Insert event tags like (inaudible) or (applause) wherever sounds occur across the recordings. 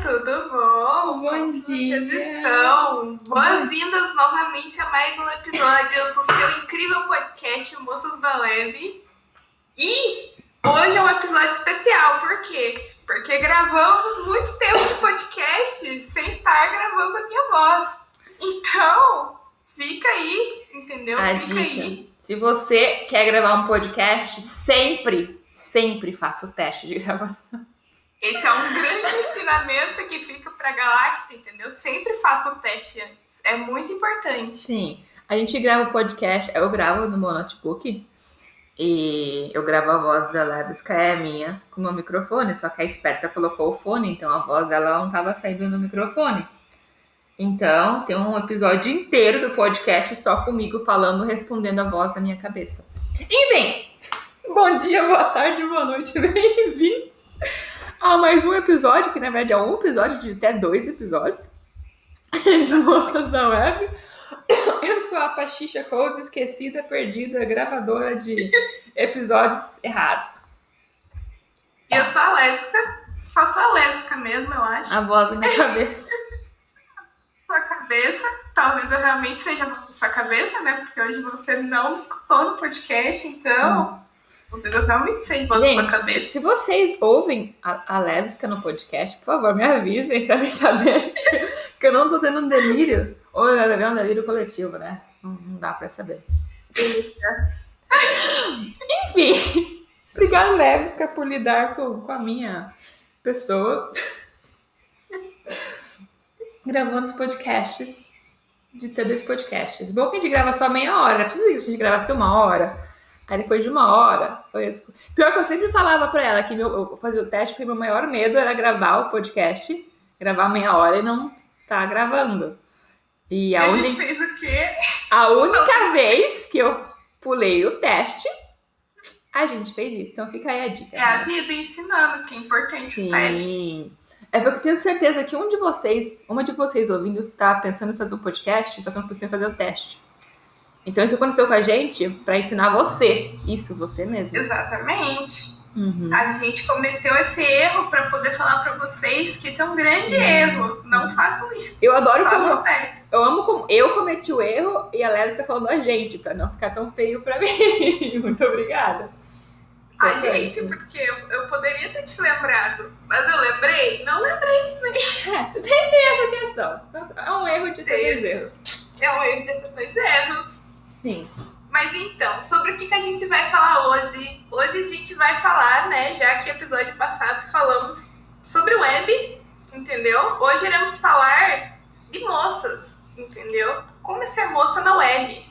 tudo bom? Bom Como dia. Vocês estão? Boas-vindas novamente a mais um episódio do seu incrível podcast Moças da Web. E hoje é um episódio especial, por quê? Porque gravamos muito tempo de podcast sem estar gravando a minha voz. Então, fica aí, entendeu? A fica aí. dica. Se você quer gravar um podcast, sempre, sempre faça o teste de gravação. Esse é um grande ensinamento que fica pra Galacta, entendeu? Sempre faça o teste antes. É muito importante. Sim, a gente grava o podcast, eu gravo no meu notebook e eu gravo a voz da que é minha, com o meu microfone, só que a esperta colocou o fone, então a voz dela não estava saindo no microfone. Então, tem um episódio inteiro do podcast só comigo falando, respondendo a voz da minha cabeça. Enfim, bom dia, boa tarde, boa noite, (laughs) bem-vindos a mais um episódio, que na verdade é um episódio de até dois episódios (laughs) de Moças da Web. Eu sou a Pachicha Codes, esquecida, perdida, gravadora de episódios errados. E eu sou a Levska, só sou a Levska mesmo, eu acho. A voz na minha (laughs) cabeça. Sua cabeça, talvez eu realmente seja a sua cabeça, né? Porque hoje você não me escutou no podcast, então. Talvez da sua Gente, cabeça. se vocês ouvem a, a Levska no podcast, por favor, me avisem pra me saber (laughs) que eu não tô tendo um delírio. Ou eu levei um delírio coletivo, né? Não, não dá pra saber. Enfim, obrigada, Levska, por lidar com, com a minha pessoa. Gravando os podcasts de ter dois podcasts. Bom que a gente grava só meia hora, precisa que a gente gravasse uma hora. Aí depois de uma hora. eu Pior que eu sempre falava pra ela que meu, eu fazia o teste porque meu maior medo era gravar o podcast, gravar meia hora e não tá gravando. E a, A gente fez o quê? a única vez que eu pulei o teste, a gente fez isso. Então fica aí a dica. É a vida ensinando que é importante os testes. Sim. É porque eu tenho certeza que um de vocês, uma de vocês ouvindo, tá pensando em fazer um podcast, só que não precisa fazer o teste. Então isso aconteceu com a gente pra ensinar você. Isso, você mesmo. Exatamente. Uhum. A gente cometeu esse erro pra poder falar pra vocês que esse é um grande erro. Não façam isso. Eu adoro Façam como. o teste. Eu amo como eu cometi o erro e a Léo está falando a gente, pra não ficar tão feio pra (laughs) mim. Muito obrigada. A Importante. gente, porque eu, eu poderia ter te lembrado, mas eu lembrei? Não lembrei. É, tem essa questão. É um erro de três erros. É um erro de dois erros. Sim. Mas então, sobre o que, que a gente vai falar hoje? Hoje a gente vai falar, né, já que episódio passado falamos sobre web, entendeu? Hoje iremos falar de moças, entendeu? Como é ser moça na web.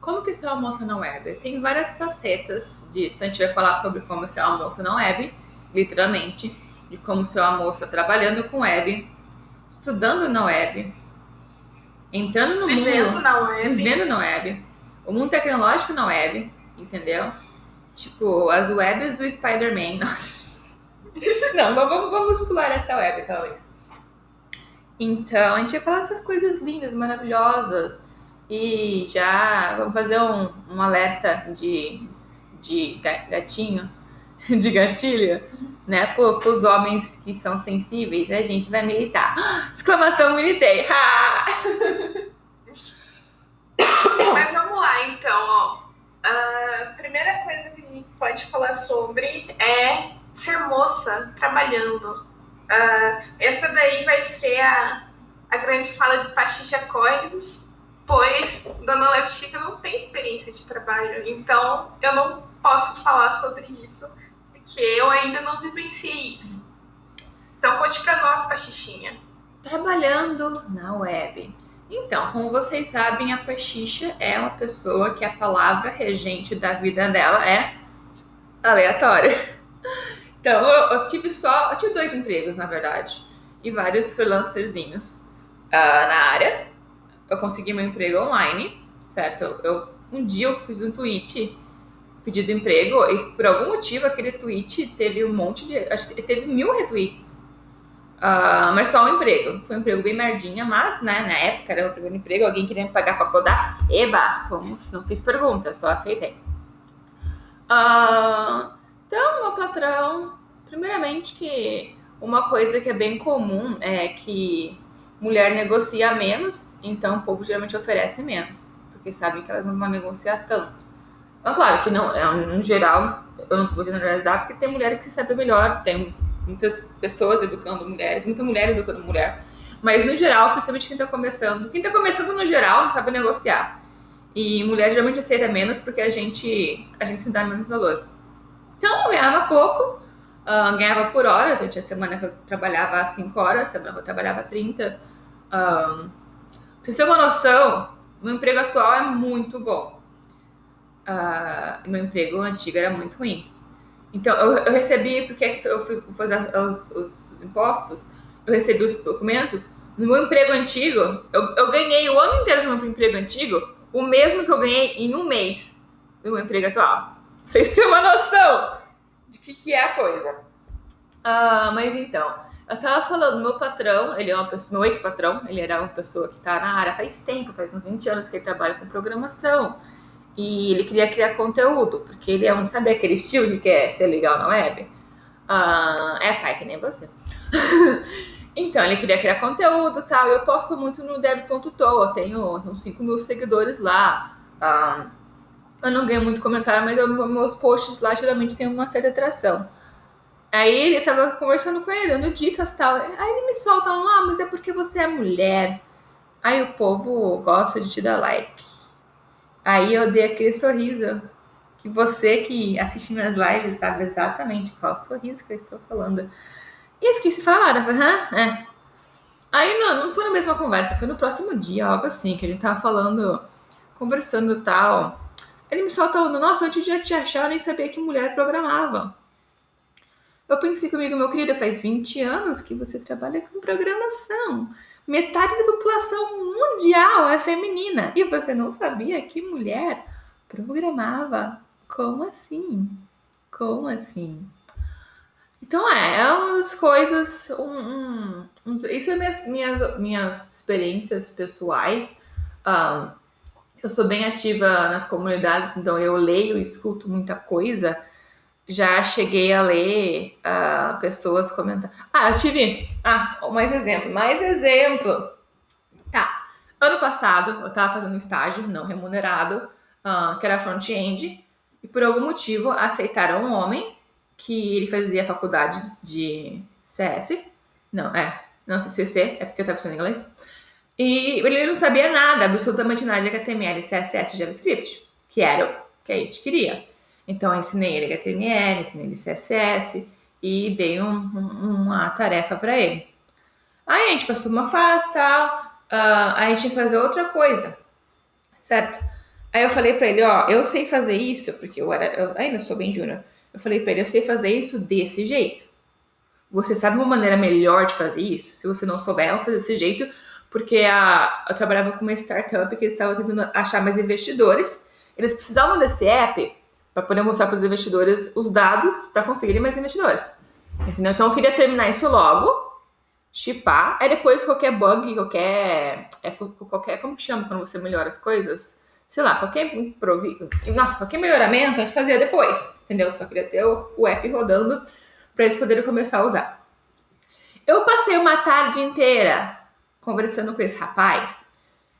Como que ser uma moça na web? Tem várias facetas disso. A gente vai falar sobre como ser uma moça na web, literalmente, de como ser uma moça trabalhando com web, estudando na web, entrando no Vivendo mundo, na web. vivendo na web, o mundo tecnológico na web, entendeu? Tipo, as webs do Spider-Man. (laughs) Nossa. Não, mas vamos, vamos pular essa web, talvez. Então, a gente vai falar dessas coisas lindas, maravilhosas. E já vamos fazer um, um alerta de, de ga- gatinho, (laughs) de gatilho, né? Para os homens que são sensíveis, a gente vai militar. (gasps) Exclamação, militei! (coughs) Mas vamos lá, então, ó. A primeira coisa que a gente pode falar sobre é ser moça trabalhando. Ah, essa daí vai ser a, a grande fala de Pachicha Códigos, pois Dona Lepchica não tem experiência de trabalho, então eu não posso falar sobre isso, porque eu ainda não vivenciei isso. Então conte pra nós, Pachichinha. trabalhando na web. Então, como vocês sabem, a Pachicha é uma pessoa que a palavra regente da vida dela é aleatória. (laughs) Então, eu, eu tive só, eu tive dois empregos, na verdade, e vários freelancerzinhos ah, na área. Eu consegui meu emprego online, certo? Eu- um dia eu fiz um tweet pedido emprego e por algum motivo aquele tweet teve um monte de, acho que teve mil retweets. Ah, mas só um emprego. Foi um emprego bem merdinha, mas né, na época era o primeiro emprego, alguém queria me pagar pra codar. Eba, vamos, não fiz pergunta, só aceitei. Ah, então, meu patrão, primeiramente que uma coisa que é bem comum é que mulher negocia menos, então o povo geralmente oferece menos, porque sabem que elas não vão negociar tanto. Claro que não, é, no geral, eu não vou generalizar, porque tem mulher que se sabe melhor, tem muitas pessoas educando mulheres, muita mulher educando mulher. Mas no geral, principalmente quem tá começando, quem tá começando no geral não sabe negociar. E mulher geralmente aceita menos porque a gente, a gente se dá menos valor. Então eu ganhava pouco, uh, ganhava por hora, então tinha semana que eu trabalhava 5 horas, semana que eu trabalhava 30. Uh, pra você ter uma noção, meu emprego atual é muito bom. Uh, meu emprego antigo era muito ruim. Então, eu, eu recebi, porque eu fui fazer os, os, os, impostos, eu recebi os documentos. No meu emprego antigo, eu, eu ganhei o ano inteiro no meu emprego antigo o mesmo que eu ganhei em um mês no meu emprego atual. Vocês têm uma noção de que, que é a coisa. Ah, mas então, eu tava falando, meu patrão, ele é uma pessoa, meu ex-patrão, ele era uma pessoa que tá na área faz tempo, faz uns 20 anos que ele trabalha com programação. E ele queria criar conteúdo, porque ele é um, sabe aquele estilo que quer ser legal na web? Uh, é pai que nem você. (laughs) então, ele queria criar conteúdo e tal. Eu posto muito no dev.to, tenho uns 5 mil seguidores lá. Uh, eu não ganho muito comentário, mas eu, meus posts lá geralmente têm uma certa atração. Aí ele tava conversando com ele, dando dicas e tal. Aí ele me solta ah, mas é porque você é mulher. Aí o povo gosta de te dar like. Aí eu dei aquele sorriso que você que assiste minhas lives sabe exatamente qual sorriso que eu estou falando. E eu fiquei sem falar nada, falei, hã? É. Aí não, não foi na mesma conversa, foi no próximo dia, algo assim, que a gente tava falando, conversando tal. Ele me solta nossa, antes de te achar, eu nem sabia que mulher programava. Eu pensei comigo, meu querido, faz 20 anos que você trabalha com programação metade da população mundial é feminina. E você não sabia que mulher programava? Como assim? Como assim? Então é, é umas coisas. Um, um, isso é minhas, minhas, minhas experiências pessoais. Um, eu sou bem ativa nas comunidades, então eu leio e escuto muita coisa já cheguei a ler uh, pessoas comentando. Ah, eu tive. Ah, mais exemplo, mais exemplo. Tá. Ano passado eu tava fazendo um estágio não remunerado, uh, que era front-end, e por algum motivo aceitaram um homem que ele fazia faculdade de CS. Não, é. Não, CC, é porque eu tava pensando em inglês. E ele não sabia nada, absolutamente nada de HTML, CSS, JavaScript, que era o que a gente queria. Então, eu ensinei ele HTML, ensinei ele CSS e dei um, um, uma tarefa para ele. Aí a gente passou uma fase tal, uh, aí a gente que fazer outra coisa, certo? Aí eu falei para ele, ó, eu sei fazer isso, porque eu, era, eu ainda sou bem júnior. Eu falei para ele, eu sei fazer isso desse jeito. Você sabe uma maneira melhor de fazer isso? Se você não souber, eu vou fazer desse jeito, porque a, eu trabalhava com uma startup que eles estavam tentando achar mais investidores. Eles precisavam desse app para poder mostrar para os investidores os dados para conseguirem mais investidores. Entendeu? Então eu queria terminar isso logo, chipar, aí depois qualquer bug, qualquer. É, qualquer como que chama quando você melhora as coisas? Sei lá, qualquer improviso. Nossa, qualquer melhoramento a gente fazia depois. Entendeu? Só queria ter o, o app rodando para eles poderem começar a usar. Eu passei uma tarde inteira conversando com esse rapaz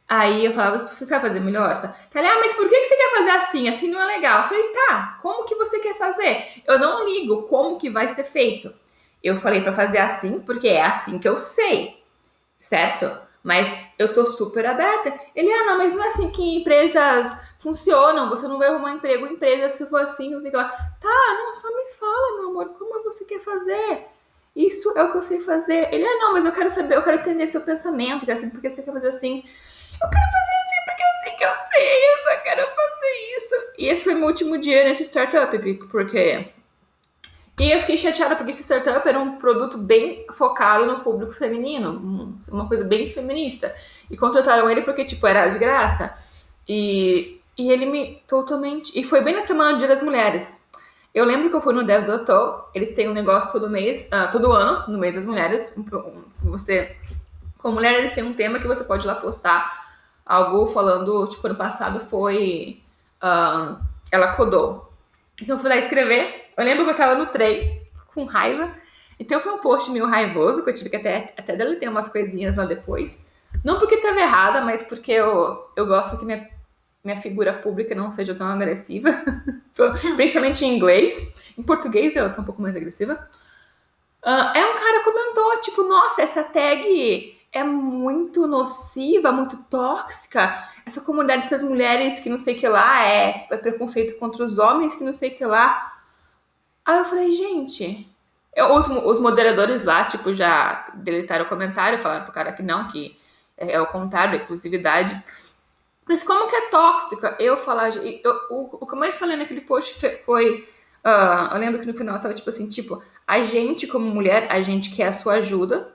Aí eu falava, você sabe fazer melhor? Tá, ah, mas por que você quer fazer assim? Assim não é legal. Eu falei, tá, como que você quer fazer? Eu não ligo como que vai ser feito. Eu falei para fazer assim, porque é assim que eu sei, certo? Mas eu tô super aberta. Ele, ah, não, mas não é assim que empresas funcionam. Você não vai arrumar emprego em empresa se for assim, não sei o que lá. Tá, não, só me fala, meu amor, como você quer fazer? Isso é o que eu sei fazer. Ele, ah, não, mas eu quero saber, eu quero entender seu pensamento, quero saber por que você quer fazer assim eu quero fazer assim porque eu sei que eu sei, eu só quero fazer isso. E esse foi meu último dia nesse startup, porque. E eu fiquei chateada porque esse startup era um produto bem focado no público feminino, uma coisa bem feminista. E contrataram ele porque, tipo, era de graça. E, e ele me totalmente. E foi bem na semana do Dia das Mulheres. Eu lembro que eu fui no Dev Doutor, eles têm um negócio todo mês, uh, todo ano, no mês das mulheres. Você, como mulher, eles têm um tema que você pode ir lá postar algo falando, tipo, ano passado foi. Uh, ela codou. Então eu fui lá escrever. Eu lembro que eu tava no trem, com raiva. Então foi um post meio raivoso, que eu tive que até, até deletei umas coisinhas lá depois. Não porque estava errada, mas porque eu, eu gosto que minha, minha figura pública não seja tão agressiva. (laughs) Principalmente em inglês. Em português eu sou um pouco mais agressiva. Uh, é um cara comentou, tipo, nossa, essa tag é muito nociva, muito tóxica. Essa comunidade dessas mulheres que não sei que lá é, é preconceito contra os homens que não sei que lá. Aí eu falei, gente, eu, os, os moderadores lá, tipo, já deletaram o comentário, falaram pro cara que não, que é, é o contrário, é exclusividade. Mas como que é tóxica eu falar. Eu, o, o que eu mais falei naquele post foi. Uh, eu lembro que no final tava tipo assim: tipo, a gente, como mulher, a gente quer a sua ajuda,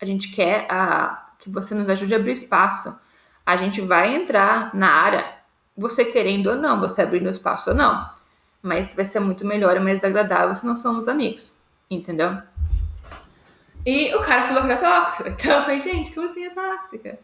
a gente quer a, que você nos ajude a abrir espaço. A gente vai entrar na área, você querendo ou não, você abrindo espaço ou não. Mas vai ser muito melhor e mais agradável se nós somos amigos. Entendeu? E o cara falou que era tóxica. (laughs) Então eu falei, gente, como assim é tóxica?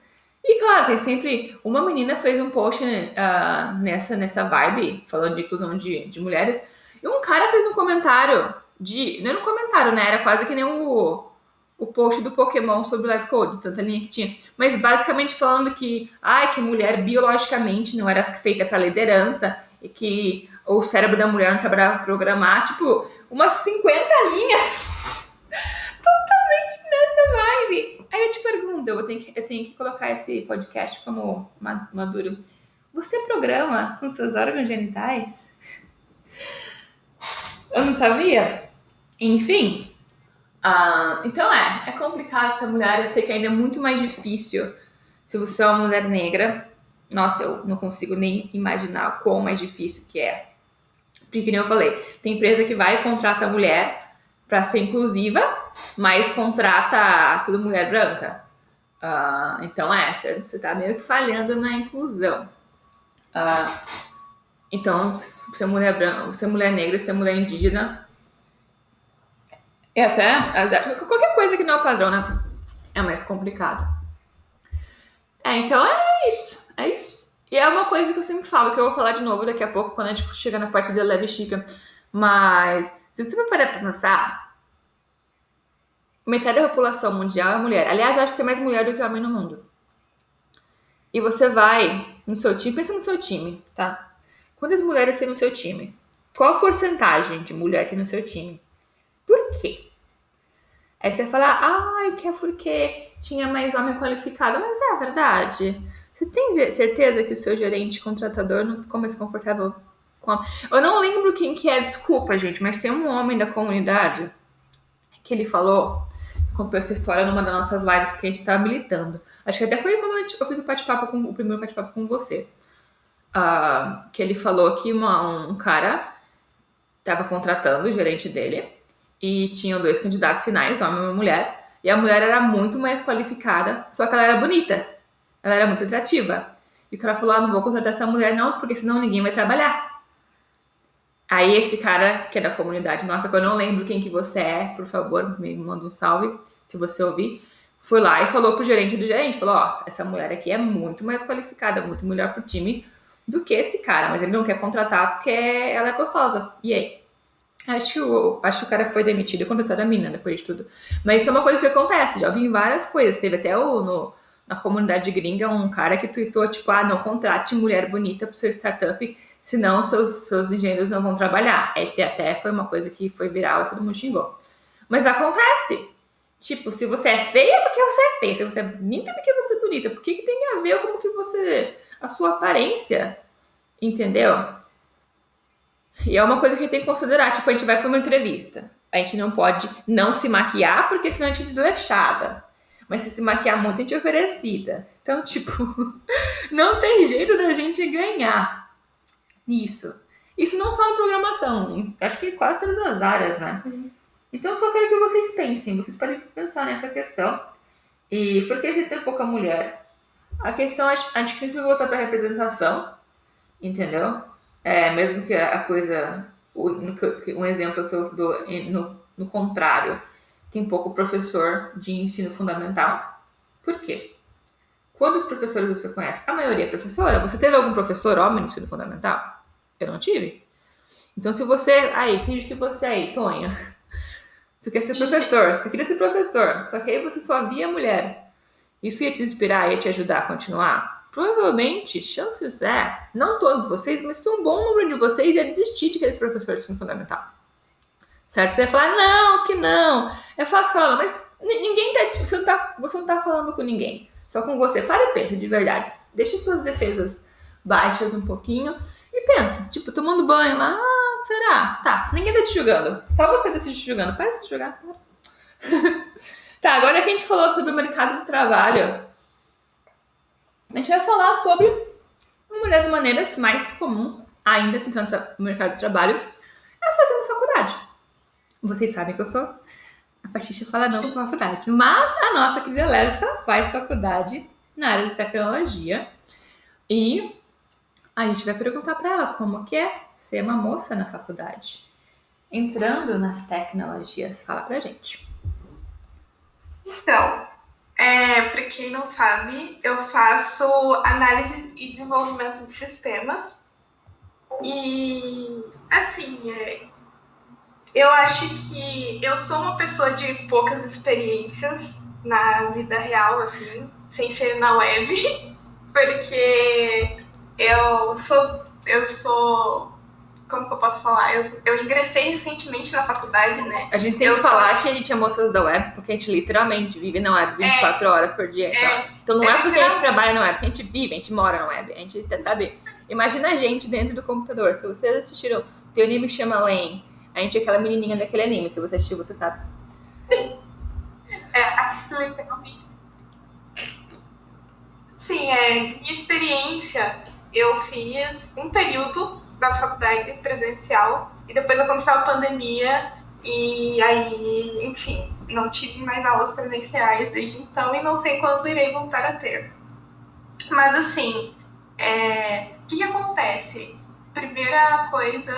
E claro, tem sempre. Uma menina fez um post uh, nessa, nessa vibe, falando de inclusão de, de mulheres, e um cara fez um comentário de. Não era um comentário, né? Era quase que nem o, o post do Pokémon sobre o Life Code, tanta linha que tinha. Mas basicamente falando que, ai, que mulher biologicamente não era feita para liderança e que o cérebro da mulher não trabalhava para programar. Tipo, umas 50 linhas (laughs) totalmente nessa vibe. Aí eu te pergunto, eu tenho que, eu tenho que colocar esse podcast como maduro. Você programa com seus órgãos genitais? Eu não sabia. Enfim. Uh, então é, é complicado ser mulher. Eu sei que ainda é muito mais difícil se você é uma mulher negra. Nossa, eu não consigo nem imaginar quão mais difícil que é. Porque, como eu falei, tem empresa que vai e contrata mulher para ser inclusiva, mas contrata tudo mulher branca. Uh, então é, você está meio que falhando na inclusão. Uh, então, ser mulher branca, ser mulher negra, ser mulher indígena, e até qualquer coisa que não é padrão, né? É mais complicado. É, então é isso. É isso. E é uma coisa que eu sempre falo, que eu vou falar de novo daqui a pouco, quando a gente chega na parte da leve chica. Mas, se você parar pra pensar, metade da população mundial é mulher. Aliás, acho que tem mais mulher do que homem no mundo. E você vai no seu time, pensa no seu time, tá? Quantas mulheres tem no seu time? Qual a porcentagem de mulher tem no seu time? Por quê? Aí você vai falar, ai, que é porque tinha mais homem qualificado. Mas é verdade. Você tem certeza que o seu gerente contratador não ficou mais confortável com a... Eu não lembro quem que é, desculpa, gente, mas tem um homem da comunidade que ele falou, contou essa história numa das nossas lives que a gente tá habilitando. Acho que até foi quando eu fiz o bate-papo com o primeiro bate-papo com você. Uh, que ele falou que uma, um cara estava contratando o gerente dele e tinham dois candidatos finais, homem e mulher, e a mulher era muito mais qualificada, só que ela era bonita. Ela era muito atrativa. E o cara falou: ah, não vou contratar essa mulher, não, porque senão ninguém vai trabalhar. Aí esse cara, que é da comunidade nossa, que eu não lembro quem que você é, por favor, me manda um salve, se você ouvir. Foi lá e falou pro gerente do gerente, falou, ó, oh, essa mulher aqui é muito mais qualificada, muito melhor pro time do que esse cara, mas ele não quer contratar porque ela é gostosa. E aí? Acho, acho que o cara foi demitido e contrataram a mina depois de tudo. Mas isso é uma coisa que acontece, já vi várias coisas. Teve até o, no, na comunidade gringa um cara que tweetou, tipo, ah, não contrate mulher bonita pro seu startup, senão seus, seus engenheiros não vão trabalhar. É, até foi uma coisa que foi viral e todo mundo xingou. Mas acontece. Tipo, se você é feia, porque você é feia. Se você é bonita, porque você é bonita. Por que, que tem a ver com que você. a sua aparência? Entendeu? E é uma coisa que a gente tem que considerar. Tipo, a gente vai para uma entrevista. A gente não pode não se maquiar, porque senão a gente é desleixada. Mas se se maquiar muito, a gente é oferecida. Então, (laughs) tipo, não tem jeito da gente ganhar isso. Isso não só na programação, acho que quase todas as áreas, né? Uhum. Então, só quero que vocês pensem, vocês podem pensar nessa questão. E por que tem pouca mulher? A questão, a gente sempre volta para representação, entendeu? É, mesmo que a coisa, um exemplo que eu dou no, no contrário, tem pouco professor de ensino fundamental. Por quê? Quantos professores você conhece? A maioria é professora. Você teve algum professor homem no ensino fundamental? Eu não tive. Então, se você. Aí, finge que você é aí, Tonho. Tu quer ser professor, tu queria ser professor, só que aí você só via mulher. Isso ia te inspirar, ia te ajudar a continuar? Provavelmente, chances é, não todos vocês, mas que um bom número de vocês ia desistir de querer ser professor de ensino fundamental. Certo? Você ia falar, não, que não. É fácil falar, mas ninguém tá, você não tá, você não tá falando com ninguém. Só com você. Para e pensa, de verdade. Deixe suas defesas baixas um pouquinho e pensa, tipo, tomando banho lá, será? Tá, ninguém tá te julgando. Só você tá se julgando. Para de se julgar. (laughs) tá, agora que a gente falou sobre o mercado do trabalho, a gente vai falar sobre uma das maneiras mais comuns, ainda se trata no mercado de trabalho, é fazendo faculdade. Vocês sabem que eu sou a Faxixa fala não com faculdade, mas a nossa querida Lélica faz faculdade na área de tecnologia e a gente vai perguntar para ela como que é ser uma moça na faculdade. Entrando nas tecnologias, fala pra gente. Então, é, para quem não sabe, eu faço análise e desenvolvimento de sistemas. E, assim, é, eu acho que eu sou uma pessoa de poucas experiências na vida real, assim, sem ser na web, (laughs) porque eu sou, eu sou, como que eu posso falar? Eu, eu ingressei recentemente na faculdade, né? A gente tem eu que falar sou... que a gente é moças da web, porque a gente literalmente vive na web 24 é, horas por dia. É, então não é, é porque a gente trabalha na web, porque a gente vive, a gente mora na web. A gente, sabe? Imagina a gente dentro do computador. Se vocês assistiram, teu anime chama Lane, a gente é aquela menininha daquele anime. Se você assistiu, você sabe. (laughs) É, a Sim, é, minha experiência eu fiz um período da faculdade presencial e depois aconteceu a pandemia e aí, enfim, não tive mais aulas presenciais desde então e não sei quando irei voltar a ter. Mas assim, é, o que, que acontece? Primeira coisa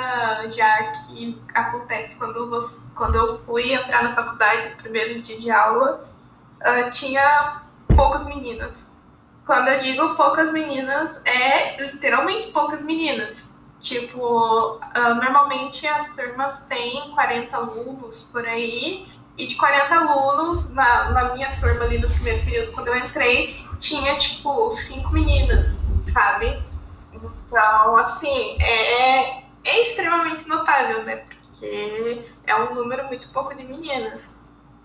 já que acontece quando, você, quando eu fui entrar na faculdade, primeiro dia de aula, uh, tinha poucas meninas quando eu digo poucas meninas, é literalmente poucas meninas. Tipo, uh, normalmente as turmas têm 40 alunos por aí, e de 40 alunos, na, na minha turma ali no primeiro período, quando eu entrei, tinha tipo cinco meninas, sabe? Então, assim, é, é extremamente notável, né? Porque é um número muito pouco de meninas.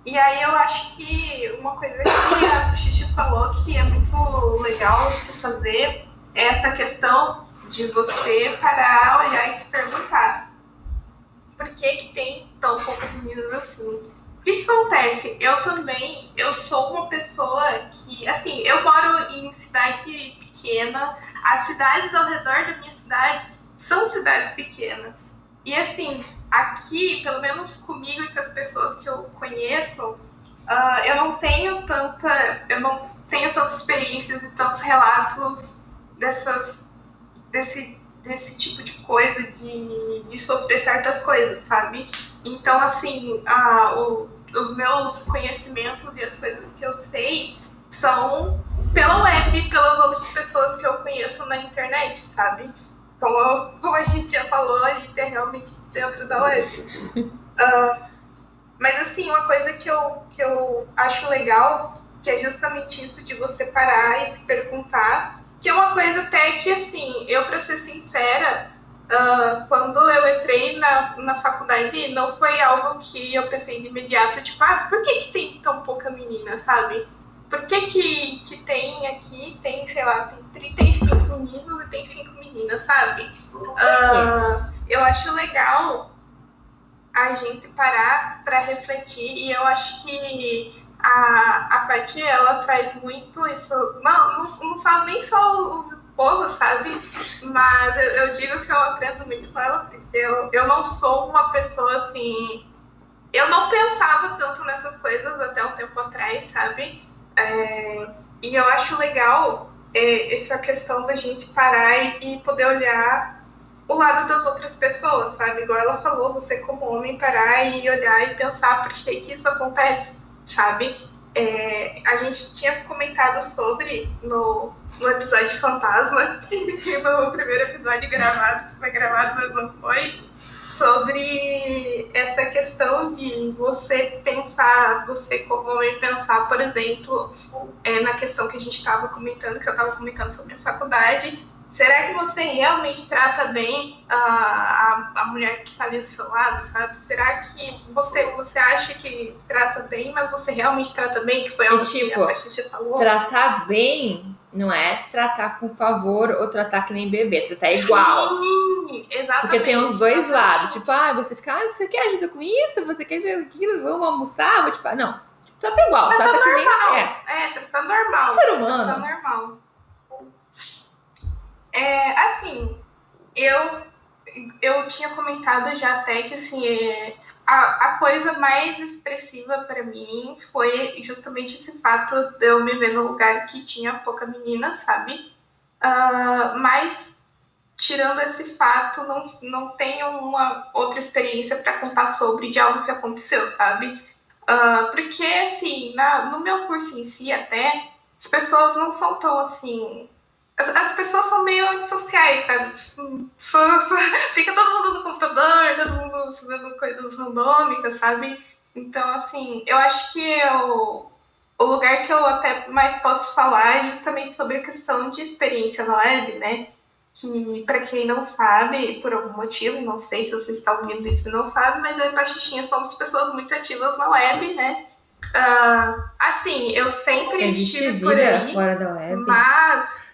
E aí eu acho que uma coisa que a Xixi falou que é muito legal de fazer é essa questão de você parar, olhar e se perguntar por que, que tem tão poucas meninas assim? O que, acontece? Eu também, eu sou uma pessoa que, assim, eu moro em cidade pequena, as cidades ao redor da minha cidade são cidades pequenas. E assim, aqui, pelo menos comigo e com as pessoas que eu conheço, uh, eu não tenho tanta, eu não tenho tantas experiências e tantos relatos dessas, desse, desse tipo de coisa, de, de sofrer certas coisas, sabe? Então, assim, uh, o, os meus conhecimentos e as coisas que eu sei são pela web, pelas outras pessoas que eu conheço na internet, sabe? Como, como a gente já falou, a gente é realmente dentro da web. Uh, (laughs) mas assim, uma coisa que eu, que eu acho legal, que é justamente isso de você parar e se perguntar, que é uma coisa até que assim, eu para ser sincera, uh, quando eu entrei na, na faculdade, não foi algo que eu pensei de imediato, tipo, ah, por que, que tem tão pouca menina, sabe? Por que, que, que tem aqui, tem, sei lá, tem 35 meninos e tem 5 meninas, sabe? Uh, eu acho legal a gente parar para refletir e eu acho que a, a Paty, ela traz muito isso, não, não, não falo nem só os povos, sabe? Mas eu, eu, digo que eu aprendo muito com ela, porque eu, eu não sou uma pessoa assim. Eu não pensava tanto nessas coisas até um tempo atrás, sabe? É, e eu acho legal é, essa questão da gente parar e, e, poder olhar o lado das outras pessoas, sabe? Igual ela falou, você como homem parar e olhar e pensar por que, que isso acontece, sabe? É, a gente tinha comentado sobre no, no episódio Fantasma, (laughs) no primeiro episódio gravado, que foi gravado, mas não foi, sobre essa questão de você pensar, você como homem pensar, por exemplo, é, na questão que a gente estava comentando, que eu estava comentando sobre a faculdade, será que você realmente trata bem a, a, a mulher que está ali do seu lado, sabe? Será que você, você acha que trata bem, mas você realmente trata bem? Que foi algo tipo, que a Patrícia falou? Tratar bem não é tratar com favor ou tratar que nem bebê, tratar igual. Sim, exatamente. Porque tem os dois exatamente. lados. Tipo, ah, você fica, ah, você quer ajuda com isso? Você quer ajuda com aquilo? Vamos almoçar? Vou, tipo, não. Trata igual, Mas trata tá que nem. É. É, tá, tá normal. Ser humano. Tá normal. É, assim, eu, eu tinha comentado já até que, assim, é, a, a coisa mais expressiva para mim foi justamente esse fato de eu me ver num lugar que tinha pouca menina, sabe? Ah, mas, tirando esse fato, não, não tenho uma outra experiência para contar sobre de algo que aconteceu, sabe? Ah, porque, assim, na, no meu curso em si, até, as pessoas não são tão assim. As, as pessoas são meio antissociais, sabe? Só- só- (laughs) fica todo mundo no computador, todo mundo fazendo coisas randômicas, sabe? Então, assim, eu acho que eu, o lugar que eu até mais posso falar é justamente sobre a questão de experiência na web, né? Que, para quem não sabe, por algum motivo, não sei se você está ouvindo isso e não sabe, mas eu e Pachixinha somos pessoas muito ativas na web, né? Ah, assim, eu sempre Existe estive por aí, fora da web? mas.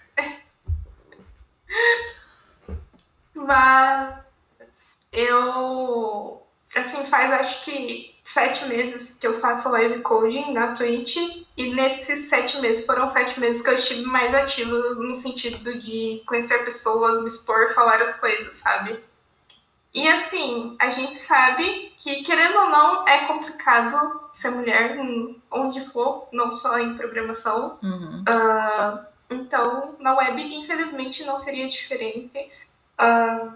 Mas eu. Assim, faz acho que sete meses que eu faço live coding na Twitch. E nesses sete meses, foram sete meses que eu estive mais ativa no sentido de conhecer pessoas, me expor, falar as coisas, sabe? E assim, a gente sabe que, querendo ou não, é complicado ser mulher onde for, não só em programação. Uhum. Ah, então, na web, infelizmente, não seria diferente. Ah,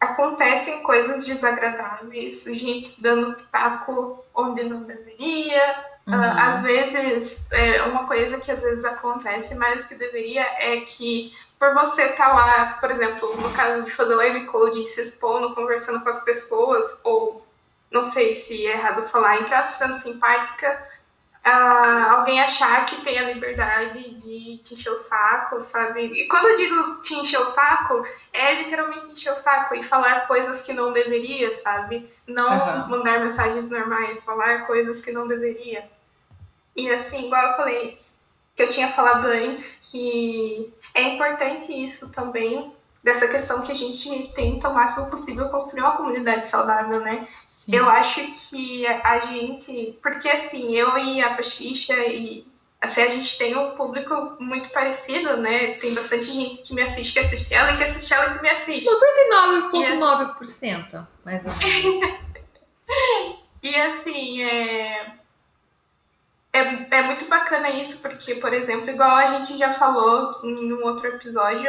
acontecem coisas desagradáveis, gente dando pitaco onde não deveria. Uhum. Ah, às vezes, é, uma coisa que às vezes acontece, mas que deveria, é que por você estar lá, por exemplo, no caso de fazer live coding, se expondo, conversando com as pessoas, ou não sei se é errado falar, entrar sendo simpática, ah, alguém achar que tem a liberdade de te encher o saco, sabe? E quando eu digo te encher o saco, é literalmente encher o saco e falar coisas que não deveria, sabe? Não Aham. mandar mensagens normais, falar coisas que não deveria. E assim, igual eu falei, que eu tinha falado antes, que é importante isso também, dessa questão que a gente tenta o máximo possível construir uma comunidade saudável, né? Sim. Eu acho que a gente. Porque assim, eu e a Pachicha e. Assim, a gente tem um público muito parecido, né? Tem bastante gente que me assiste, que assiste ela, e que assiste ela e que me assiste. 99,9%, mais ou menos. (laughs) E assim, é... é. É muito bacana isso, porque, por exemplo, igual a gente já falou em um outro episódio,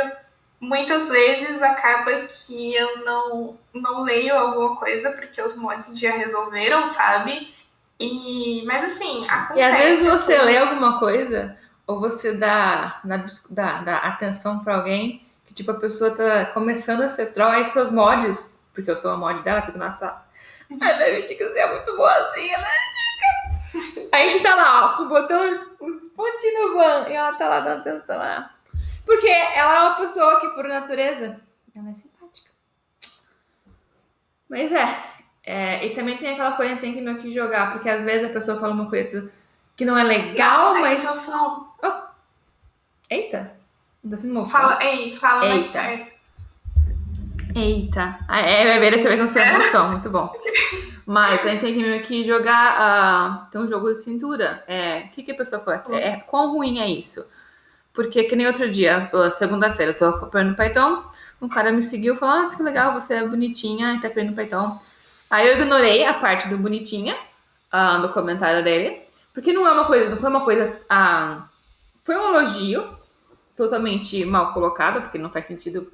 muitas vezes acaba que eu não, não leio alguma coisa porque os mods já resolveram, sabe? E, mas assim, E acontece. às vezes você assim. lê alguma coisa, ou você dá, dá, dá, dá atenção pra alguém, que tipo, a pessoa tá começando a ser troll, aí seus mods, porque eu sou a mod dela, fico na sala. Ai, deve Chica, você é muito boazinha, né, Chica? Aí a gente tá lá, ó, com o botão, um pontinho no van, e ela tá lá dando atenção lá. Porque ela é uma pessoa que, por natureza, ela é simpática. Mas é, é, e também tem aquela coisa que tem que meio que jogar, porque às vezes a pessoa fala uma coisa que não é legal, Nossa, mas. esse é o som. Eita! Tá sendo moção. Fala, ei, fala mais Eita. perto. Eita! Ah, é, bebê, dessa vez não sei a moção, (laughs) muito bom. Mas a gente tem que meio que jogar. ah, tem um jogo de cintura. É, o que, que a pessoa fala? É, quão ruim é isso? Porque que nem outro dia, segunda-feira, eu tô aprendendo Python, um cara me seguiu e falou: Nossa, que legal, você é bonitinha e tá aprendendo Python. Aí eu ignorei a parte do bonitinha ah, do comentário dele, porque não é uma coisa, não foi uma coisa. ah, foi um elogio totalmente mal colocado, porque não faz sentido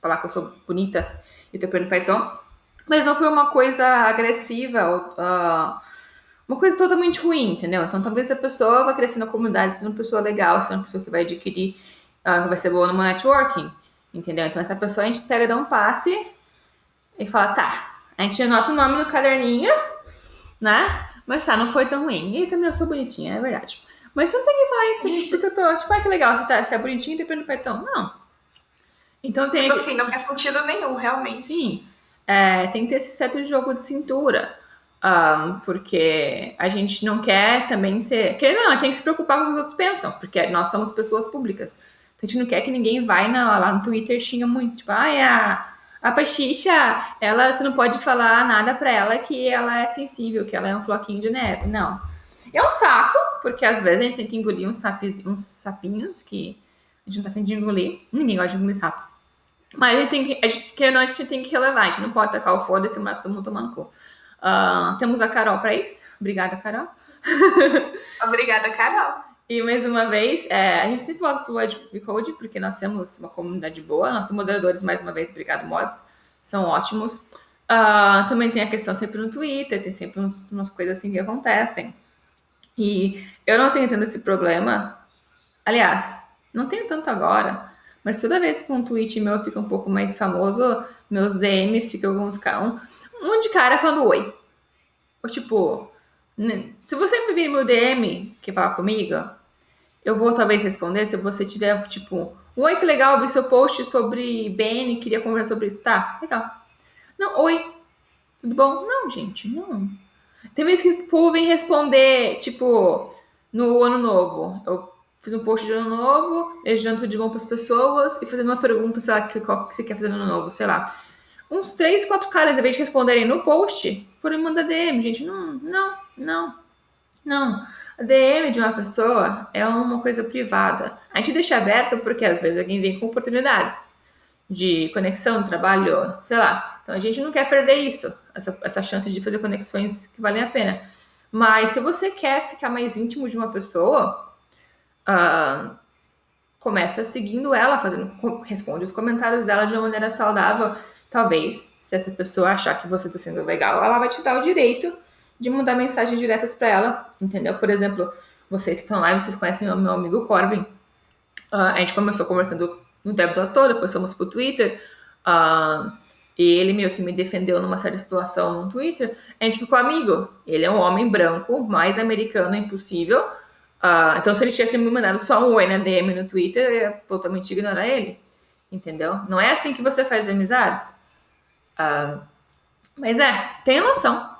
falar que eu sou bonita e tô aprendendo Python. Mas não foi uma coisa agressiva ou. ah, uma coisa totalmente ruim, entendeu? Então talvez a pessoa vai crescer na comunidade, seja uma pessoa legal, seja uma pessoa que vai adquirir, ah, vai ser boa no networking, entendeu? Então essa pessoa a gente pega, dá um passe E fala, tá, a gente anota o nome no caderninho, né? Mas tá, não foi tão ruim. E também eu sou bonitinha, é verdade. Mas você não tem que falar isso, porque eu tô, tipo, ah, que legal, você, tá, você é bonitinha e depois no cartão. Não. Então tem tipo que... assim, não faz sentido nenhum, realmente. Sim. É, tem que ter esse certo jogo de cintura. Um, porque a gente não quer também ser. Querendo ou não, tem que se preocupar com o que os outros pensam, porque nós somos pessoas públicas. Então a gente não quer que ninguém vai na, lá no Twitter xinga muito, tipo, ai, a, a Pachicha, ela, você não pode falar nada pra ela que ela é sensível, que ela é um floquinho de neve. Não. É um saco, porque às vezes a gente tem que engolir uns, sapis, uns sapinhos que a gente não tá afim de engolir. Ninguém gosta de engolir sapo. Mas a gente tem que, a gente, querendo, a gente tem que relevar, a gente não pode tacar o foda-se e todo mundo tomando cu. Uh, temos a Carol para isso. Obrigada, Carol. (laughs) Obrigada, Carol. E mais uma vez, é, a gente sempre volta pro Web Code, porque nós temos uma comunidade boa. Nossos moderadores, mais uma vez, obrigado, mods, são ótimos. Uh, também tem a questão sempre no Twitter, tem sempre uns, umas coisas assim que acontecem. E eu não tenho tanto esse problema. Aliás, não tenho tanto agora, mas toda vez que um tweet meu fica um pouco mais famoso, meus DMs ficam alguns um, um de cara falando oi. Ou tipo, se você vir meu DM que falar comigo, eu vou talvez responder se você tiver tipo, oi, que legal, vi seu post sobre BN, queria conversar sobre isso. Tá, legal. Não, oi, tudo bom? Não, gente, não. Tem vezes que o povo vem responder, tipo, no ano novo. Eu fiz um post de ano novo, desejando tudo de bom para as pessoas e fazendo uma pergunta, sei lá, que, qual que você quer fazer no ano novo, sei lá uns três, quatro caras, em vez de responderem no post, foram me mandar DM, gente. Não, não, não, não. A DM de uma pessoa é uma coisa privada. A gente deixa aberto porque às vezes alguém vem com oportunidades de conexão, trabalho, sei lá. Então a gente não quer perder isso, essa, essa chance de fazer conexões que valem a pena. Mas se você quer ficar mais íntimo de uma pessoa, uh, começa seguindo ela, fazendo, responde os comentários dela de uma maneira saudável talvez, se essa pessoa achar que você está sendo legal, ela vai te dar o direito de mandar mensagens diretas para ela, entendeu? Por exemplo, vocês que estão lá, vocês conhecem o meu amigo Corbin. Uh, a gente começou conversando no débito à toa, depois fomos pro Twitter. Uh, e ele meio que me defendeu numa certa situação no Twitter. A gente ficou amigo. Ele é um homem branco, mais americano impossível. Uh, então, se ele tivesse me mandado só um oi na DM no Twitter, eu ia totalmente ignorar ele. Entendeu? Não é assim que você faz amizades. Uh, mas é, tenha noção.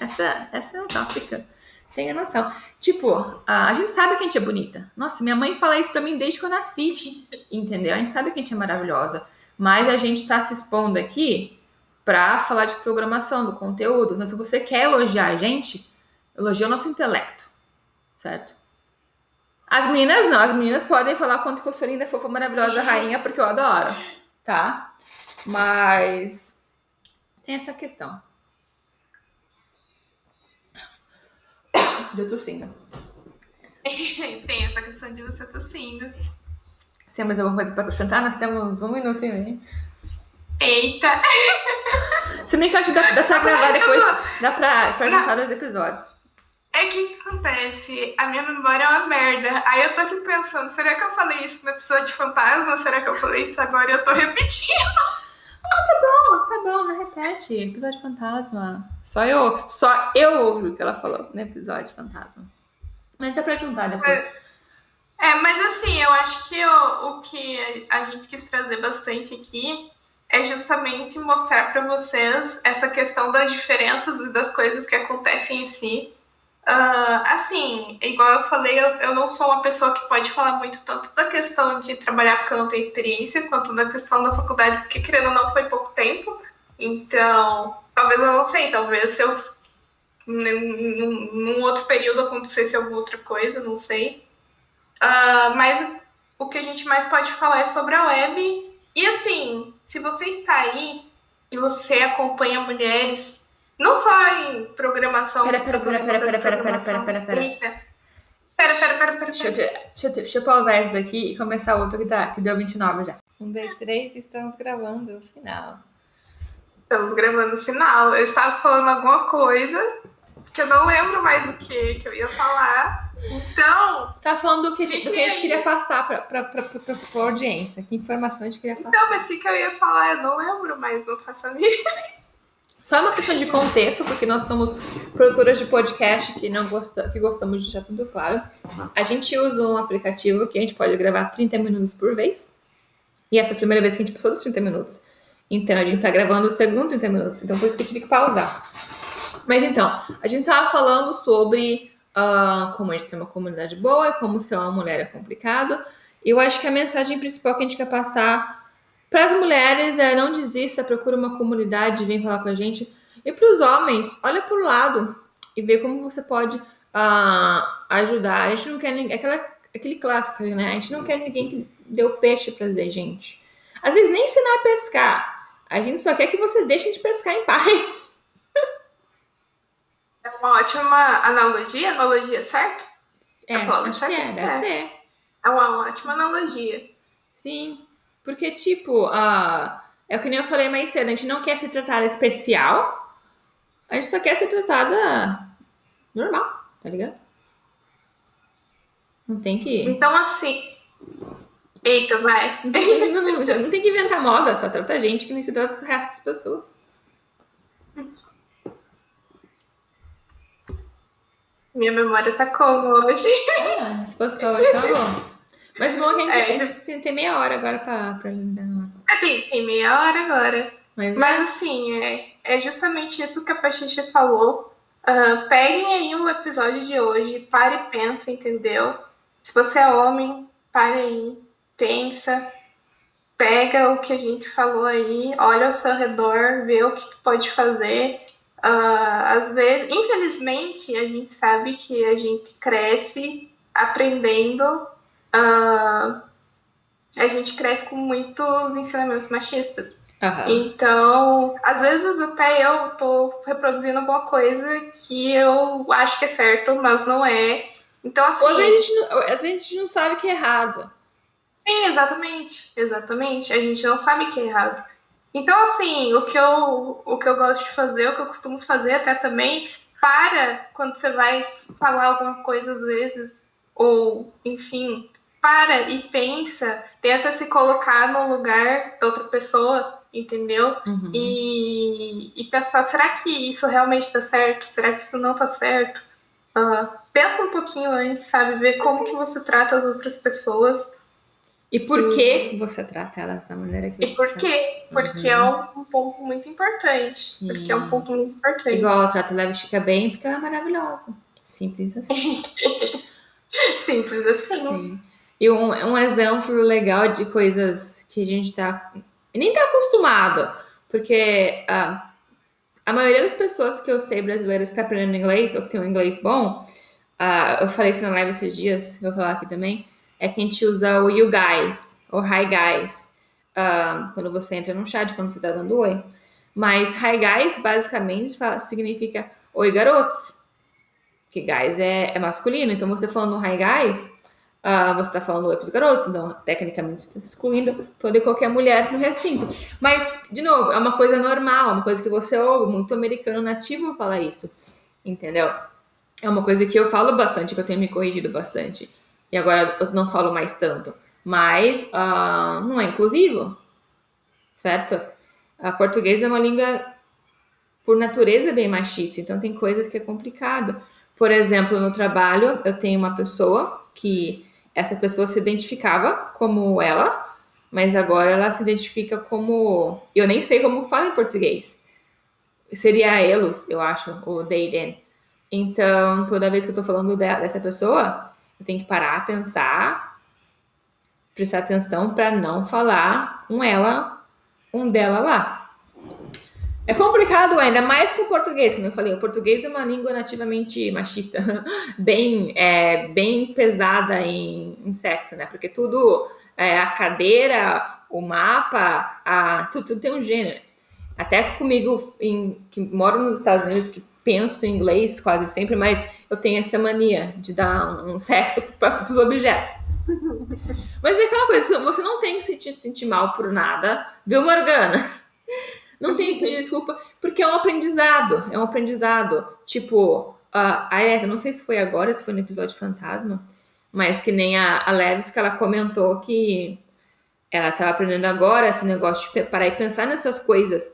Essa, essa é a tópica. Tenha noção. Tipo, uh, a gente sabe que a gente é bonita. Nossa, minha mãe fala isso pra mim desde que eu nasci. Entendeu? A gente sabe que a gente é maravilhosa. Mas a gente tá se expondo aqui pra falar de programação, do conteúdo. Então, se você quer elogiar a gente, elogia o nosso intelecto. Certo? As meninas não, as meninas podem falar quanto que eu sou linda, fofa, maravilhosa, rainha, porque eu adoro. Tá? Mas tem essa questão. De eu tossindo. (laughs) tem essa questão de você tossindo. Se tem mais alguma coisa para acrescentar? Nós temos um minuto e meio. Eita! (laughs) Se bem que eu acho que dá, dá pra gravar depois. Dá pra, pra juntar os episódios. É que o que acontece? A minha memória é uma merda. Aí eu tô aqui pensando, será que eu falei isso no episódio de fantasma? Será que eu falei isso agora e eu tô repetindo? Ah, tá bom, tá bom, não repete. Episódio fantasma. Só eu, só eu ouvi o que ela falou no episódio fantasma. Mas é pra juntar depois. É, mas assim, eu acho que o, o que a gente quis trazer bastante aqui é justamente mostrar para vocês essa questão das diferenças e das coisas que acontecem em si Uh, assim, igual eu falei, eu, eu não sou uma pessoa que pode falar muito tanto da questão de trabalhar porque eu não tenho experiência, quanto da questão da faculdade, porque querendo ou não foi pouco tempo. Então, talvez eu não sei, talvez se eu num, outro período acontecesse alguma outra coisa, não sei. Uh, mas o que a gente mais pode falar é sobre a web. E assim, se você está aí e você acompanha mulheres não só em programação. Pera, pera, pera, pera, pera, pera, pera, pera, pera, pera. Pera, pera, pera, pera. Deixa eu, deixa, eu, deixa eu pausar esse daqui e começar outro que, tá, que deu 29 já. Um, dois, três, estamos gravando o final. Estamos gravando o final. Eu estava falando alguma coisa que eu não lembro mais o que, que eu ia falar. Então. Você tá falando do que, do que a gente queria passar pra, pra, pra, pra, pra audiência. Que informação a gente queria passar. Então, mas o que eu ia falar? Eu não lembro, mas não faço a mínima. Só uma questão de contexto, porque nós somos produtoras de podcast que não gosta, que gostamos de deixar tudo claro. A gente usa um aplicativo que a gente pode gravar 30 minutos por vez. E essa é a primeira vez que a gente passou dos 30 minutos. Então a gente tá gravando o segundo 30 minutos. Então por isso que eu tive que pausar. Mas então, a gente estava falando sobre uh, como a gente tem uma comunidade boa e como ser uma mulher é complicado. E eu acho que a mensagem principal que a gente quer passar para as mulheres, é não desista, procura uma comunidade, vem falar com a gente. E para os homens, olha para o lado e vê como você pode uh, ajudar. A gente não quer ninguém, aquela, aquele clássico, né? A gente não quer ninguém que deu peixe para a gente. Às vezes nem ensinar a pescar. A gente só quer que você deixe de pescar em paz. (laughs) É uma ótima analogia, analogia, certo? É, acho certo? que é, é. ser. É uma ótima analogia. Sim. Porque, tipo, uh, é o que nem eu falei mais cedo, a gente não quer ser tratada especial, a gente só quer ser tratada normal, tá ligado? Não tem que. Então, assim. Eita, vai. Não tem que, não, não, não tem que inventar moda, só trata a gente que nem se trata o resto das pessoas. Minha memória tá como hoje? Ah, se fosse hoje, tá bom. Mas bom que a gente, é. precisa ter meia hora agora pra, pra ainda. Ah, tem, tem meia hora agora. Mas, Mas é. assim, é, é justamente isso que a Pachicha falou. Uh, peguem aí o episódio de hoje, pare e pensa, entendeu? Se você é homem, pare aí, pensa, pega o que a gente falou aí, olha ao seu redor, vê o que tu pode fazer. Uh, às vezes, infelizmente, a gente sabe que a gente cresce aprendendo uh, a gente cresce com muitos ensinamentos machistas. Uhum. Então, às vezes até eu tô reproduzindo alguma coisa que eu acho que é certo, mas não é. Então, assim. Ou às vezes a gente não, a gente não sabe que é errado. Sim, exatamente. Exatamente. A gente não sabe que é errado. Então, assim, o que eu, o que eu gosto de fazer, o que eu costumo fazer até também, para quando você vai falar alguma coisa às vezes, ou, enfim, para e pensa, tenta se colocar no lugar da outra pessoa, entendeu? Uhum. E, e pensar, será que isso realmente está certo? Será que isso não está certo? Uh, pensa um pouquinho antes, sabe? Ver como que você trata as outras pessoas. E por que você trata elas da maneira que E por quê? Porque é uhum. é um, um, ponto muito importante. Sim. Porque é um ponto muito importante. Igual ela trata a Leve Chica bem, porque ela é maravilhosa. Simples assim. (laughs) Simples assim. Sim. E um, um exemplo legal de coisas que a gente tá nem tá acostumado, porque uh, a maioria das pessoas que eu sei brasileiras que tá aprendendo inglês ou que tem um inglês bom, uh, eu falei isso na live esses dias, vou falar aqui também, é que a gente usa o you guys ou hi guys uh, quando você entra no chat, quando você tá dando oi. Mas hi guys basicamente significa oi garotos, que guys é, é masculino, então você falando hi guys Uh, você está falando para os garotos, então tecnicamente está excluindo toda e qualquer mulher no recinto. Mas, de novo, é uma coisa normal, uma coisa que você ouve, muito americano nativo falar isso, entendeu? É uma coisa que eu falo bastante, que eu tenho me corrigido bastante. E agora eu não falo mais tanto. Mas uh, não é inclusivo, certo? A português é uma língua, por natureza, bem machista, então tem coisas que é complicado. Por exemplo, no trabalho, eu tenho uma pessoa que essa pessoa se identificava como ela, mas agora ela se identifica como. Eu nem sei como fala em português. Seria elos, eu acho, ou they, Então, toda vez que eu tô falando dessa pessoa, eu tenho que parar, pensar, prestar atenção para não falar um ela, um dela lá. É complicado ainda mais com o português, como eu falei. O português é uma língua nativamente machista, (laughs) bem, é, bem pesada em, em sexo, né? Porque tudo, é, a cadeira, o mapa, a, tudo, tudo, tem um gênero. Até comigo, em, que moro nos Estados Unidos, que penso em inglês quase sempre, mas eu tenho essa mania de dar um sexo (laughs) para os objetos. (laughs) Mas é aquela coisa, você não tem que se sentir mal por nada, viu, Morgana? Não tem (laughs) que pedir desculpa, porque é um aprendizado. É um aprendizado. Tipo, Uh, aliás, eu não sei se foi agora, se foi no episódio Fantasma, mas que nem a, a Levis, que ela comentou que ela estava aprendendo agora esse negócio de parar e pensar nessas coisas.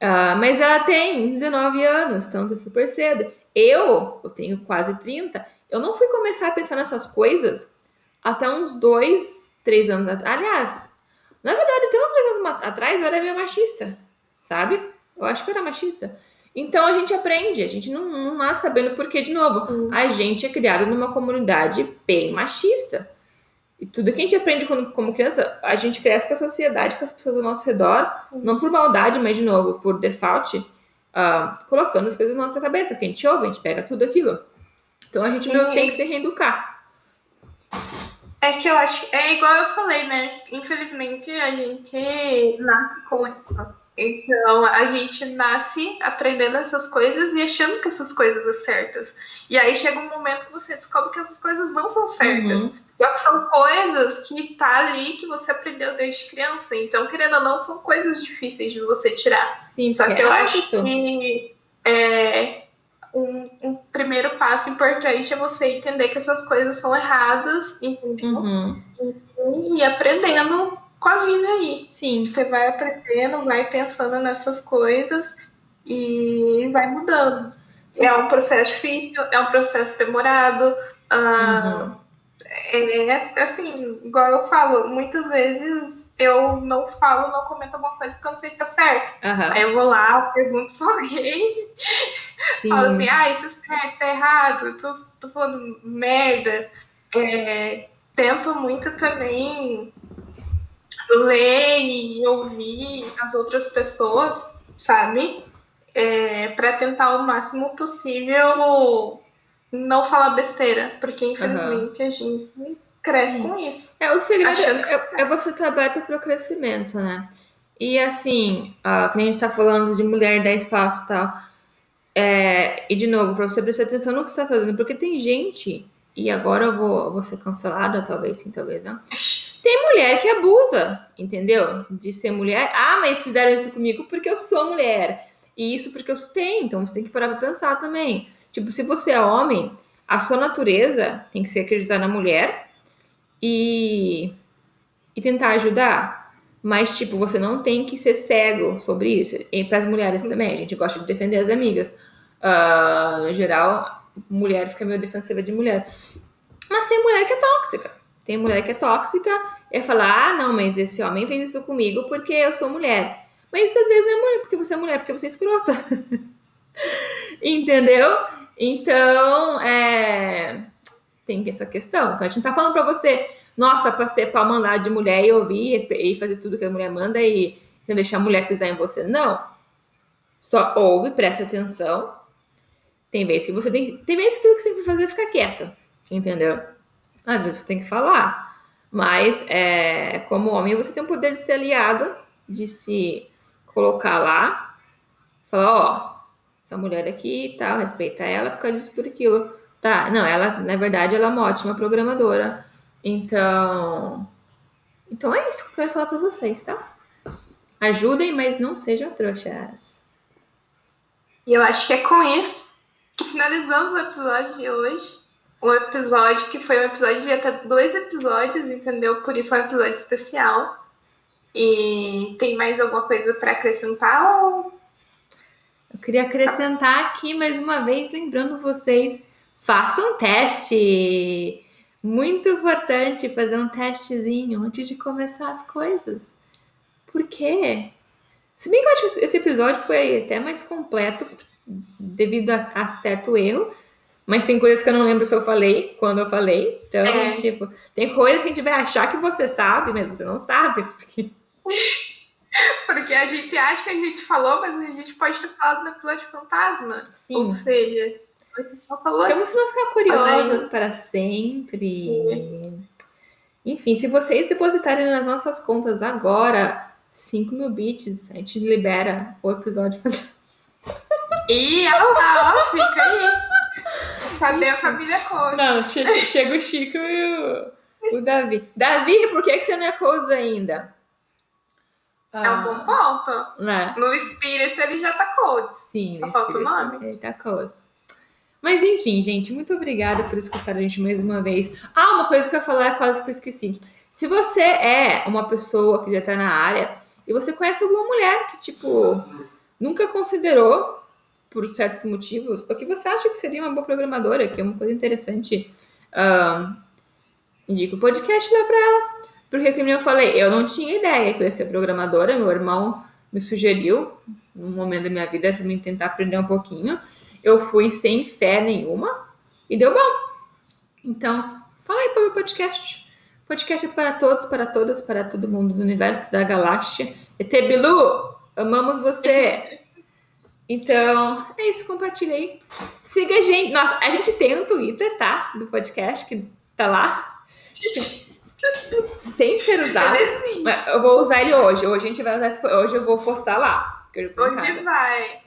Uh, mas ela tem 19 anos, então tá super cedo. Eu, eu tenho quase 30, eu não fui começar a pensar nessas coisas até uns dois, três anos atrás. Aliás, na verdade, até uns três anos atrás eu era meio machista, sabe? Eu acho que eu era machista. Então a gente aprende, a gente não, não nasce sabendo porque, de novo, uhum. a gente é criado numa comunidade bem machista. E tudo que a gente aprende quando, como criança, a gente cresce com a sociedade, com as pessoas ao nosso redor, uhum. não por maldade, mas de novo, por default, uh, colocando as coisas na nossa cabeça. Que a gente ouve, a gente pega tudo aquilo. Então a gente e... tem que se reeducar. É que eu acho. É igual eu falei, né? Infelizmente a gente nasce com então, a gente nasce aprendendo essas coisas e achando que essas coisas são certas. E aí chega um momento que você descobre que essas coisas não são certas. Uhum. Só que são coisas que tá ali que você aprendeu desde criança. Então, querendo ou não, são coisas difíceis de você tirar. Sim, Só que é eu acho que é, um, um, primeiro passo importante é você entender que essas coisas são erradas, entendeu? Uhum. E, e aprendendo com a vida aí. Sim. Você vai aprendendo, vai pensando nessas coisas e vai mudando. Sim. É um processo difícil, é um processo demorado. Uh, uhum. é, assim, igual eu falo, muitas vezes eu não falo, não comento alguma coisa porque eu não sei se tá certo. Uhum. Aí eu vou lá, pergunto pra alguém, (laughs) Sim. falo assim, ah, isso é certo, tá errado, tô, tô falando merda. É, tento muito também ler e ouvir as outras pessoas, sabe? É, para tentar o máximo possível não falar besteira, porque infelizmente uhum. a gente cresce Sim. com isso. É, o segredo é, é, você estar aberto para o crescimento, né? E assim, uh, quando a gente está falando de mulher dar espaço e tal, é, e de novo, para você prestar atenção no que você está fazendo, porque tem gente, e agora eu vou, vou ser cancelada, talvez sim, talvez não. Tem mulher que abusa, entendeu? De ser mulher. Ah, mas fizeram isso comigo porque eu sou mulher. E isso porque eu tenho. Então você tem que parar pra pensar também. Tipo, se você é homem, a sua natureza tem que ser acreditar na mulher e, e tentar ajudar. Mas, tipo, você não tem que ser cego sobre isso. E para as mulheres também, a gente gosta de defender as amigas. Uh, no geral, mulher fica meio defensiva de mulher. Mas tem mulher que é tóxica. Tem mulher que é tóxica e falar, ah, não, mas esse homem fez isso comigo porque eu sou mulher. Mas isso às vezes não é mulher porque você é mulher, porque você é escrota. (laughs) Entendeu? Então, é... tem essa questão. Então, a gente não tá falando pra você, nossa, pra, ser, pra mandar de mulher e ouvir e fazer tudo que a mulher manda e não deixar a mulher pisar em você. Não. Só ouve, presta atenção. Tem vezes que você tem. Tem vezes que tudo que você tem que fazer é ficar quieto. Entendeu? Às vezes você tem que falar. Mas, é, como homem, você tem o poder de ser aliado, de se colocar lá, falar, ó, essa mulher aqui, tal, tá, respeita ela por causa disso, por aquilo. Tá, não, ela, na verdade, ela é uma ótima programadora. Então, então é isso que eu quero falar para vocês, tá? Ajudem, mas não sejam trouxas. E eu acho que é com isso que finalizamos o episódio de hoje um episódio que foi um episódio de até dois episódios, entendeu? Por isso é um episódio especial. E tem mais alguma coisa para acrescentar? Ou... Eu queria acrescentar aqui mais uma vez, lembrando vocês, façam um teste. Muito importante fazer um testezinho antes de começar as coisas. Por quê? Se bem que eu acho que esse episódio foi até mais completo devido a, a certo erro, mas tem coisas que eu não lembro se eu falei, quando eu falei. Então, é. tipo, tem coisas que a gente vai achar que você sabe, mas você não sabe. Porque... (laughs) porque a gente acha que a gente falou, mas a gente pode ter falado no episódio fantasma. Sim. Ou seja, não falou. Então vocês vão ficar curiosas para sempre. Enfim, se vocês depositarem nas nossas contas agora 5 mil bits, a gente libera o episódio fantasma. E ela, ó, fica aí. Cadê a família Coase? Não, chega o Chico e o, o Davi. Davi, por que, que você não é Coase ainda? É um bom ah, ponto. Né? No espírito ele já tá Coase. Sim, Só falta o nome. Ele tá Coase. Mas enfim, gente, muito obrigada por escutar a gente mais uma vez. Ah, uma coisa que eu ia falar, quase que eu esqueci. Se você é uma pessoa que já tá na área e você conhece alguma mulher que, tipo, nunca considerou, por certos motivos, ou que você acha que seria uma boa programadora, que é uma coisa interessante, uh, indica o podcast lá pra ela. Porque, como eu falei, eu não tinha ideia que eu ia ser programadora, meu irmão me sugeriu, num momento da minha vida, para mim tentar aprender um pouquinho. Eu fui sem fé nenhuma e deu bom. Então, fala aí pelo podcast. Podcast é para todos, para todas, para todo mundo do universo, da galáxia. ET Bilu, amamos você! (laughs) Então, é isso, compartilha aí. Siga a gente. Nossa, a gente tem um Twitter, tá? Do podcast, que tá lá. (laughs) Sem ser usado. Mas eu vou usar ele hoje. Hoje a gente vai usar esse... Hoje eu vou postar lá. hoje vai.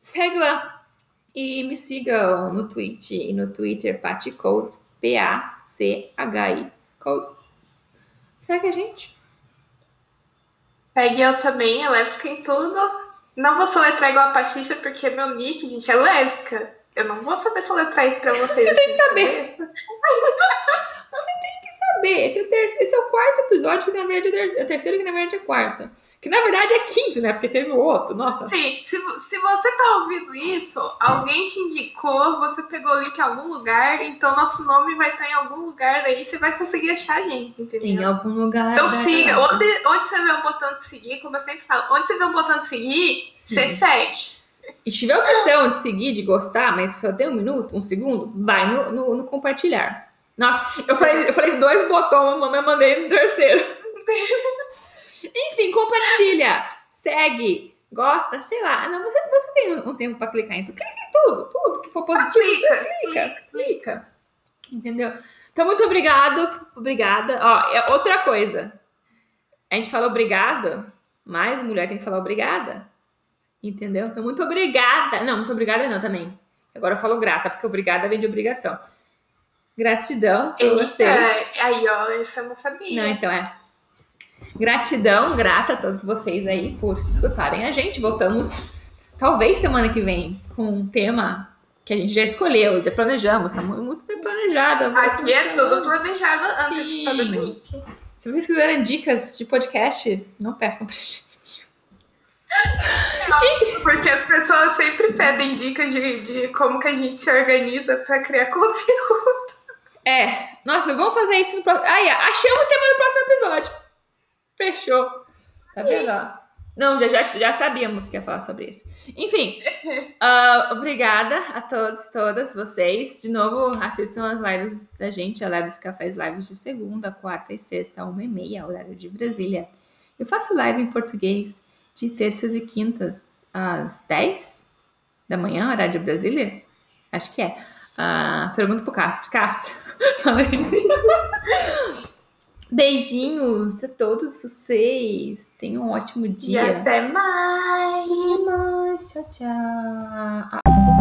Segue lá. E me siga no Twitch e no Twitter, Coles, P-A-C-H-I. Coles. Segue a gente. Pegue eu também, Levska em tudo. Não vou soletrar igual a Patricia, porque meu nick, gente, é Levska. Eu não vou saber soletrar isso pra (laughs) vocês. Você tem que saber. Você tem Esse é, o terceiro, esse é o quarto episódio, que na verdade é o terceiro, que na verdade é quarto. Que na verdade é quinto, né? Porque teve o outro. Nossa. Sim, se, se você tá ouvindo isso, alguém te indicou, você pegou o link em algum lugar, então nosso nome vai estar em algum lugar daí, você vai conseguir achar a gente, entendeu? Em algum lugar. Então siga. Onde, onde você vê o botão de seguir, como eu sempre falo, onde você vê o botão de seguir, Sim. você segue. E se tiver opção de seguir, de gostar, mas só tem um minuto, um segundo, vai no, no, no compartilhar. Nossa, eu falei, eu falei dois botões, mamãe mandei no terceiro. (laughs) Enfim, compartilha, segue, gosta, sei lá. Não, você, você tem um tempo para clicar, então clica em tudo, tudo que for positivo, clica, você clica, clica, clica. Entendeu? Então, muito obrigado, obrigada. Ó, é outra coisa. A gente fala obrigado, mas mulher tem que falar obrigada. Entendeu? Então, muito obrigada. Não, muito obrigada não também. Agora eu falo grata, porque obrigada vem de obrigação. Gratidão por Eita, vocês. Aí, ó, isso eu não sabia. Não, então é. Gratidão, grata a todos vocês aí por escutarem a gente. Voltamos, talvez semana que vem, com um tema que a gente já escolheu, já planejamos, tá muito bem planejado. Aqui é tudo planejado antes Se vocês quiserem dicas de podcast, não peçam pra gente. Porque as pessoas sempre pedem dicas de, de como que a gente se organiza para criar (laughs) conteúdo. É. Nossa, vamos fazer isso no próximo. Aí, achamos o tema do próximo episódio. Fechou. Tá vendo? Não, já, já, já sabíamos que ia falar sobre isso. Enfim, uh, (laughs) obrigada a todos, todas vocês. De novo, assistam as lives da gente. A Lives Cafés lives de segunda, quarta e sexta, uma e meia, horário de Brasília. Eu faço live em português de terças e quintas às 10 da manhã, horário de Brasília. Acho que é. Uh, pergunta pro Castro. Castro, (laughs) Beijinhos a todos vocês. Tenham um ótimo dia. E até mais. Até mais. Tchau, tchau.